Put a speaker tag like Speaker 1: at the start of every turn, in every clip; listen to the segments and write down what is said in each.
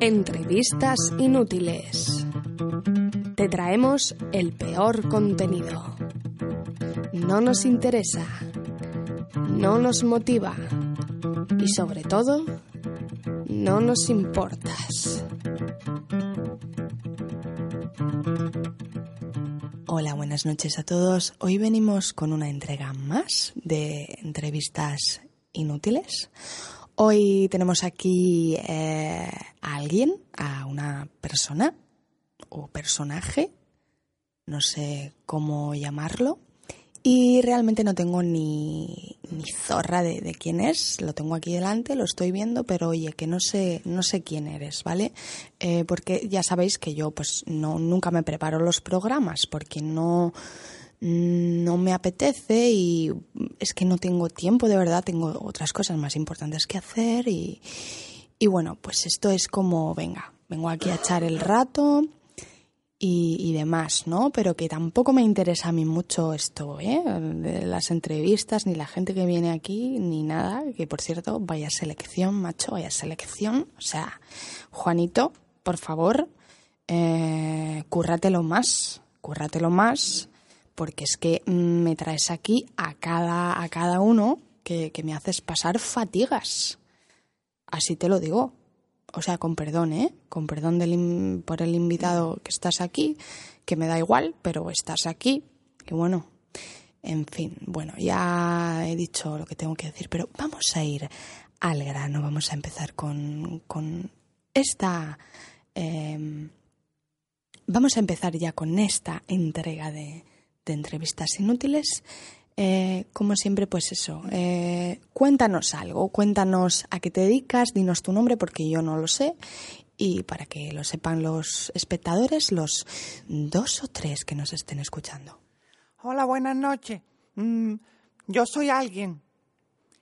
Speaker 1: Entrevistas inútiles. Te traemos el peor contenido. No nos interesa. No nos motiva. Y sobre todo, no nos importas.
Speaker 2: Hola, buenas noches a todos. Hoy venimos con una entrega más de entrevistas inútiles. Hoy tenemos aquí eh, a alguien, a una persona o personaje, no sé cómo llamarlo, y realmente no tengo ni, ni zorra de, quién es. Lo tengo aquí delante, lo estoy viendo, pero oye, que no sé, no sé quién eres, ¿vale? Eh, porque ya sabéis que yo pues no, nunca me preparo los programas porque no, no me apetece y es que no tengo tiempo, de verdad, tengo otras cosas más importantes que hacer y, y bueno, pues esto es como, venga, vengo aquí a echar el rato y, y, demás, ¿no? Pero que tampoco me interesa a mí mucho esto, ¿eh? De las entrevistas, ni la gente que viene aquí, ni nada. Que por cierto, vaya selección, macho, vaya selección. O sea, Juanito, por favor, eh, cúrratelo más, cúrratelo más, porque es que me traes aquí a cada, a cada uno que, que me haces pasar fatigas. Así te lo digo o sea, con perdón, ¿eh? Con perdón por el invitado que estás aquí, que me da igual, pero estás aquí, que bueno, en fin, bueno, ya he dicho lo que tengo que decir, pero vamos a ir al grano, vamos a empezar con, con esta... Eh, vamos a empezar ya con esta entrega de, de entrevistas inútiles. Eh, como siempre, pues eso, eh, cuéntanos algo, cuéntanos a qué te dedicas, dinos tu nombre porque yo no lo sé y para que lo sepan los espectadores, los dos o tres que nos estén escuchando.
Speaker 3: Hola, buenas noches. Mm, yo soy alguien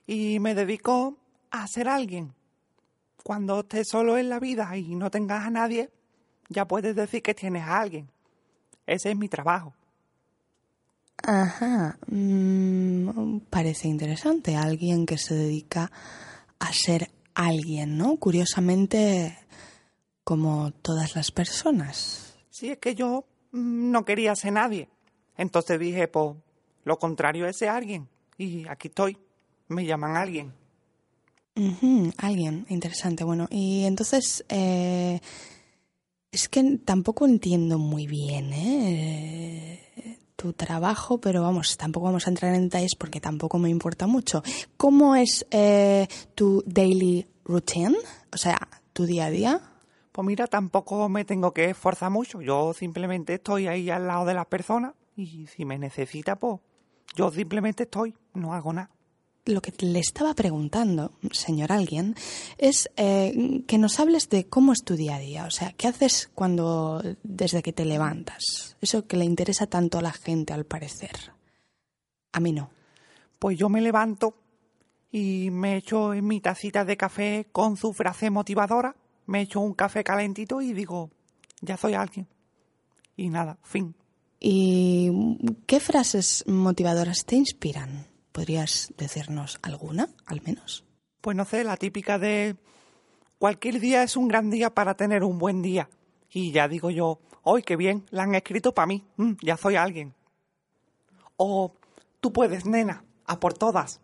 Speaker 3: y me dedico a ser alguien. Cuando estés solo en la vida y no tengas a nadie, ya puedes decir que tienes a alguien. Ese es mi trabajo.
Speaker 2: Ajá, mm, parece interesante. Alguien que se dedica a ser alguien, ¿no? Curiosamente, como todas las personas.
Speaker 3: Sí, es que yo mm, no quería ser nadie. Entonces dije, pues, lo contrario es ser alguien. Y aquí estoy. Me llaman alguien.
Speaker 2: Uh -huh, alguien, interesante. Bueno, y entonces, eh, es que tampoco entiendo muy bien, ¿eh? Tu trabajo, pero vamos, tampoco vamos a entrar en detalles porque tampoco me importa mucho. ¿Cómo es eh, tu daily routine? O sea, tu día a día.
Speaker 3: Pues mira, tampoco me tengo que esforzar mucho. Yo simplemente estoy ahí al lado de las personas y si me necesita, pues yo simplemente estoy, no hago nada
Speaker 2: lo que le estaba preguntando, señor alguien, es eh, que nos hables de cómo es tu día a día. O sea, ¿qué haces cuando, desde que te levantas? Eso que le interesa tanto a la gente, al parecer. A mí no.
Speaker 3: Pues yo me levanto y me echo en mi tacita de café con su frase motivadora, me echo un café calentito y digo, ya soy alguien. Y nada, fin.
Speaker 2: ¿Y qué frases motivadoras te inspiran? ¿Podrías decirnos alguna, al menos?
Speaker 3: Pues no sé, la típica de cualquier día es un gran día para tener un buen día. Y ya digo yo, hoy qué bien, la han escrito para mí, mm, ya soy alguien. O tú puedes, nena, a por todas.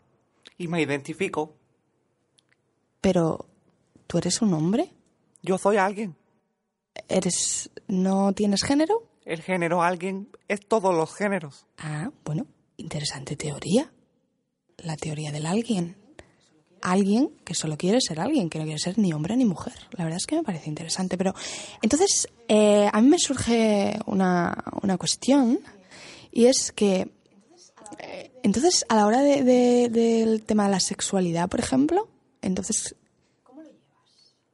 Speaker 3: Y me identifico.
Speaker 2: Pero, ¿tú eres un hombre?
Speaker 3: Yo soy alguien.
Speaker 2: ¿Eres... no tienes género?
Speaker 3: El género alguien es todos los géneros.
Speaker 2: Ah, bueno, interesante teoría la teoría del alguien. Alguien que solo quiere ser alguien, que no quiere ser ni hombre ni mujer. La verdad es que me parece interesante. Pero entonces, eh, a mí me surge una, una cuestión y es que, eh, entonces, a la hora de, de, del tema de la sexualidad, por ejemplo, entonces,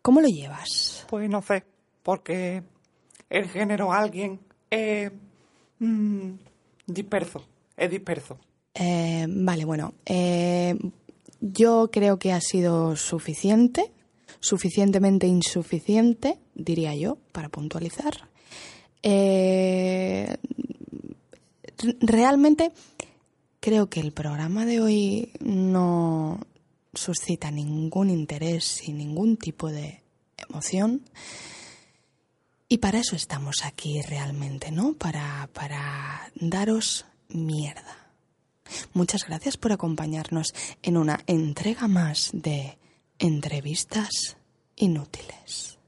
Speaker 2: ¿cómo lo llevas?
Speaker 3: Pues no sé, porque el género alguien es mmm, disperso, es disperso.
Speaker 2: Eh, vale, bueno, eh, yo creo que ha sido suficiente, suficientemente insuficiente, diría yo, para puntualizar. Eh, realmente creo que el programa de hoy no, suscita ningún interés y ningún tipo de emoción. Y para eso estamos aquí realmente, ¿no? Para, para daros mierda. Muchas gracias por acompañarnos en una entrega más de entrevistas inútiles.